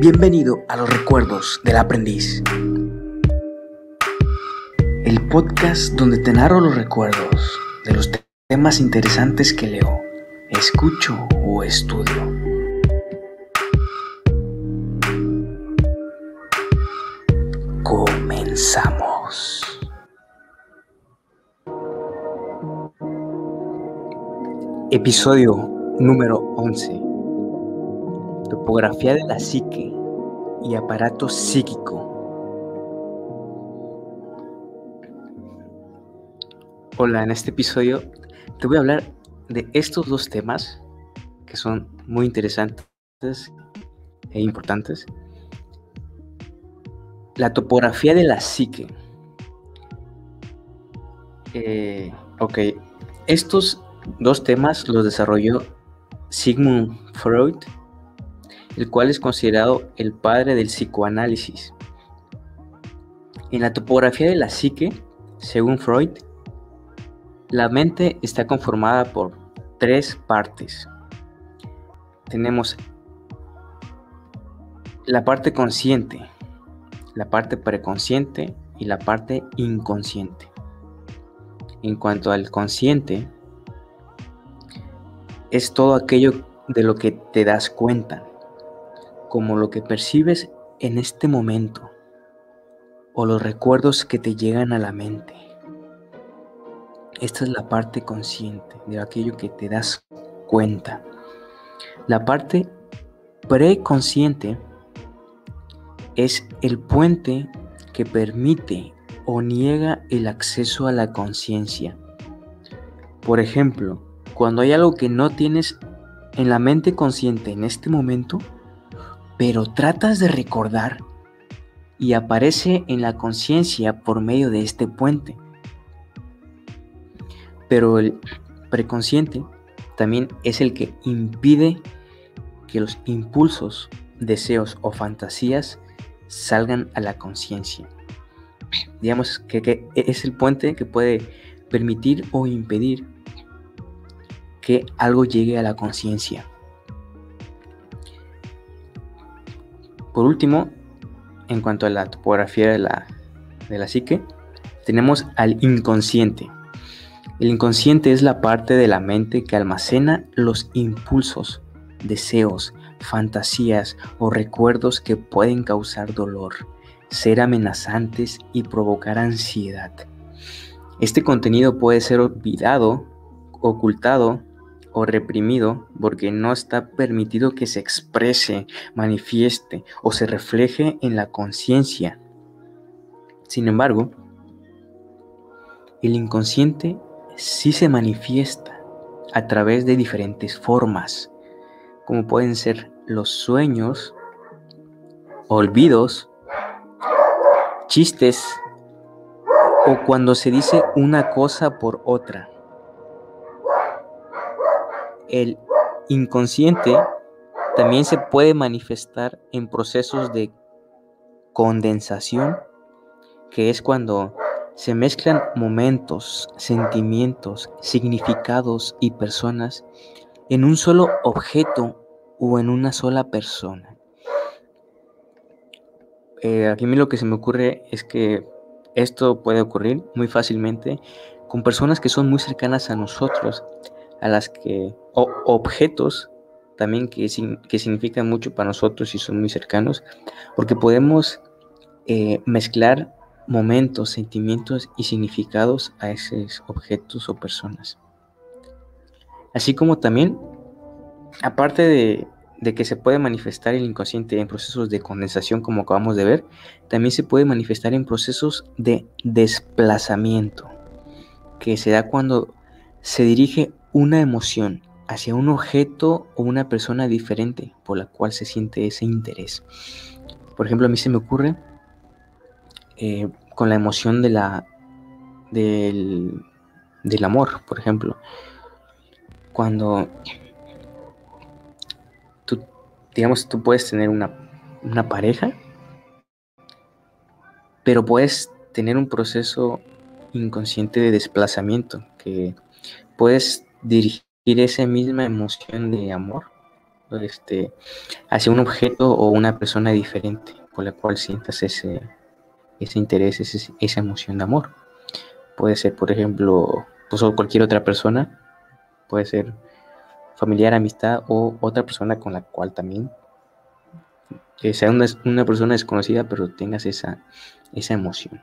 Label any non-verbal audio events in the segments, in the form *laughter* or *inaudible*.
Bienvenido a los recuerdos del aprendiz. El podcast donde te narro los recuerdos de los temas interesantes que leo, escucho o estudio. Comenzamos. Episodio número 11. Topografía de la psique y aparato psíquico. Hola, en este episodio te voy a hablar de estos dos temas que son muy interesantes e importantes. La topografía de la psique. Eh, ok, estos dos temas los desarrolló Sigmund Freud el cual es considerado el padre del psicoanálisis. En la topografía de la psique, según Freud, la mente está conformada por tres partes. Tenemos la parte consciente, la parte preconsciente y la parte inconsciente. En cuanto al consciente, es todo aquello de lo que te das cuenta, como lo que percibes en este momento o los recuerdos que te llegan a la mente. Esta es la parte consciente de aquello que te das cuenta. La parte preconsciente es el puente que permite o niega el acceso a la conciencia. Por ejemplo, cuando hay algo que no tienes en la mente consciente en este momento, pero tratas de recordar y aparece en la conciencia por medio de este puente. Pero el preconsciente también es el que impide que los impulsos, deseos o fantasías salgan a la conciencia. Digamos que, es el puente que puede permitir o impedir que algo llegue a la conciencia. Por último, en cuanto a la topografía de la, de la psique, tenemos al inconsciente. El inconsciente es la parte de la mente que almacena los impulsos, deseos, fantasías o recuerdos que pueden causar dolor, ser amenazantes y provocar ansiedad. Este contenido puede ser olvidado, ocultado o reprimido porque no está permitido que se exprese, manifieste o se refleje en la conciencia. Sin embargo, el inconsciente sí se manifiesta a través de diferentes formas, como pueden ser los sueños, olvidos, chistes o cuando se dice una cosa por otra. El inconsciente también se puede manifestar en procesos de condensación, que es cuando se mezclan momentos, sentimientos, significados y personas en un solo objeto o en una sola persona. Eh, aquí a mí lo que se me ocurre es que esto puede ocurrir muy fácilmente con personas que son muy cercanas a nosotros, a las que, o objetos también que, que significan mucho para nosotros y son muy cercanos, porque podemos eh, mezclar momentos, sentimientos y significados a esos objetos o personas. Así como también, aparte de, de que se puede manifestar el inconsciente en procesos de condensación, como acabamos de ver, también se puede manifestar en procesos de desplazamiento, que se da cuando se dirige una emoción hacia un objeto o una persona diferente por la cual se siente ese interés. Por ejemplo, a mí se me ocurre eh, con la emoción de la, del, del amor, por ejemplo. Cuando tú, digamos, tú puedes tener una, una pareja, pero puedes tener un proceso inconsciente de desplazamiento que puedes dirigir esa misma emoción de amor este, hacia un objeto o una persona diferente por la cual sientas ese, ese interés, esa emoción de amor. Puede ser, por ejemplo, pues, cualquier otra persona, puede ser familiar, amistad o otra persona con la cual también sea una, una, persona desconocida, pero tengas esa, esa emoción.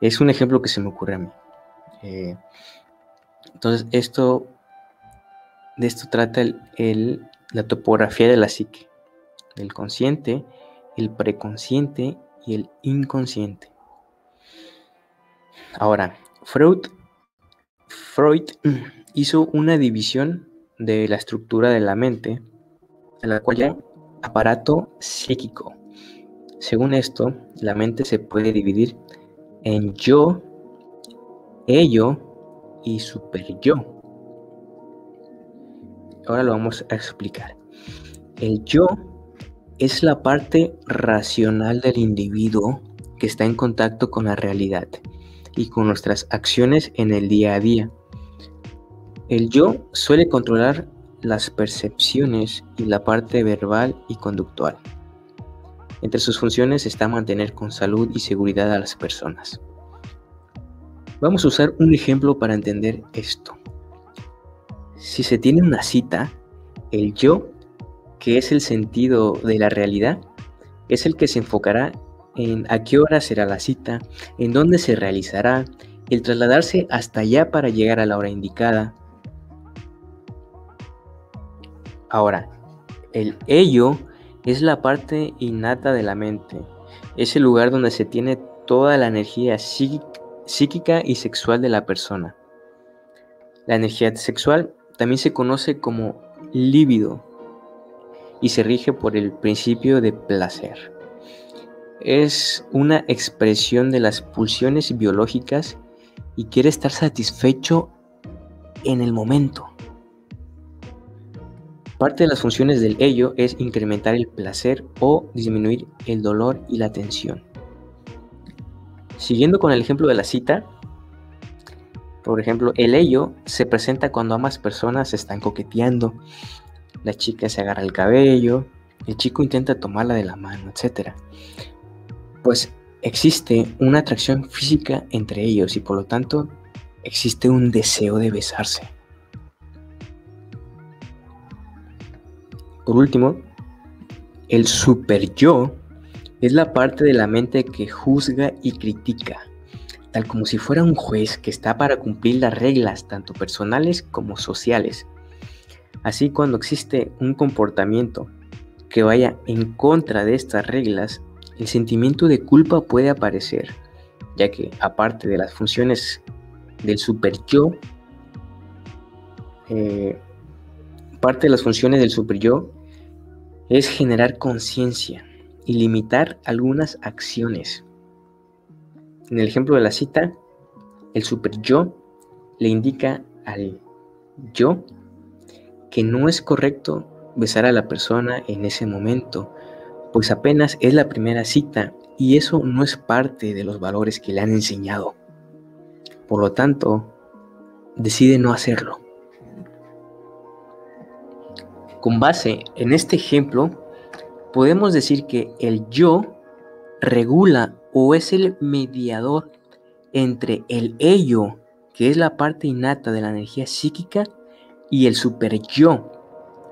Es un ejemplo que se me ocurre a mí. Eh, entonces, esto, de esto trata el, la topografía de la psique, el consciente, el preconsciente y el inconsciente. Ahora, Freud, Freud *clears throat* hizo una división de la estructura de la mente, en la cual aparato psíquico. Según esto, la mente se puede dividir en yo, ello y super yo. Ahora lo vamos a explicar. El yo es la parte racional del individuo que está en contacto con la realidad y con nuestras acciones en el día a día. El yo suele controlar las percepciones y la parte verbal y conductual. Entre sus funciones está mantener con salud y seguridad a las personas. Vamos a usar un ejemplo para entender esto. Si se tiene una cita, el yo, que es el sentido de la realidad, es el que se enfocará en a qué hora será la cita, en dónde se realizará, el trasladarse hasta allá para llegar a la hora indicada, Ahora, el ello es la parte innata de la mente. Es el lugar donde se tiene toda la energía psíquica y sexual de la persona. La energía sexual también se conoce como líbido y se rige por el principio de placer. Es una expresión de las pulsiones biológicas y quiere estar satisfecho en el momento. Parte de las funciones del ello es incrementar el placer o disminuir el dolor y la tensión. Siguiendo con el ejemplo de la cita, por ejemplo, el ello se presenta cuando ambas personas se están coqueteando, la chica se agarra el cabello, el chico intenta tomarla de la mano, etc. Pues existe una atracción física entre ellos y por lo tanto existe un deseo de besarse. Por último, el super yo es la parte de la mente que juzga y critica, tal como si fuera un juez que está para cumplir las reglas tanto personales como sociales. Así cuando existe un comportamiento que vaya en contra de estas reglas, el sentimiento de culpa puede aparecer, ya que aparte de las funciones del super yo, eh, parte de las funciones del super yo es generar conciencia y limitar algunas acciones. En el ejemplo de la cita, el super yo le indica al yo que no es correcto besar a la persona en ese momento, pues apenas es la primera cita y eso no es parte de los valores que le han enseñado. Por lo tanto, decide no hacerlo. Con base en este ejemplo, podemos decir que el yo regula o es el mediador entre el ello, que es la parte innata de la energía psíquica, y el super yo,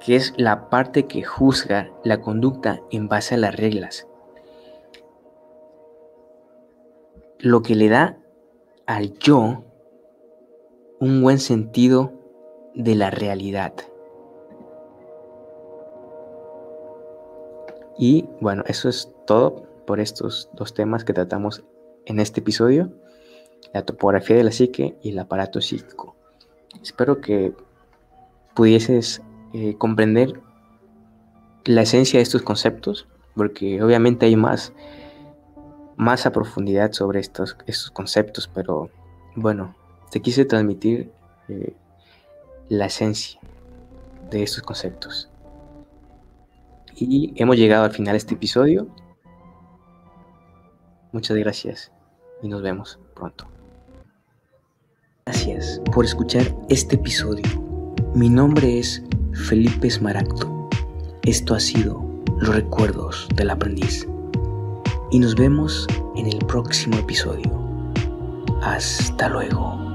que es la parte que juzga la conducta en base a las reglas. Lo que le da al yo un buen sentido de la realidad. Y bueno, eso es todo por estos dos temas que tratamos en este episodio, la topografía de la psique y el aparato psíquico. Espero que pudieses eh, comprender la esencia de estos conceptos, porque obviamente hay más, más a profundidad sobre estos, estos conceptos, pero bueno, te quise transmitir eh, la esencia de estos conceptos. Y hemos llegado al final de este episodio. Muchas gracias y nos vemos pronto. Gracias por escuchar este episodio. Mi nombre es Felipe Esmaragdo. Esto ha sido Los Recuerdos del Aprendiz. Y nos vemos en el próximo episodio. Hasta luego.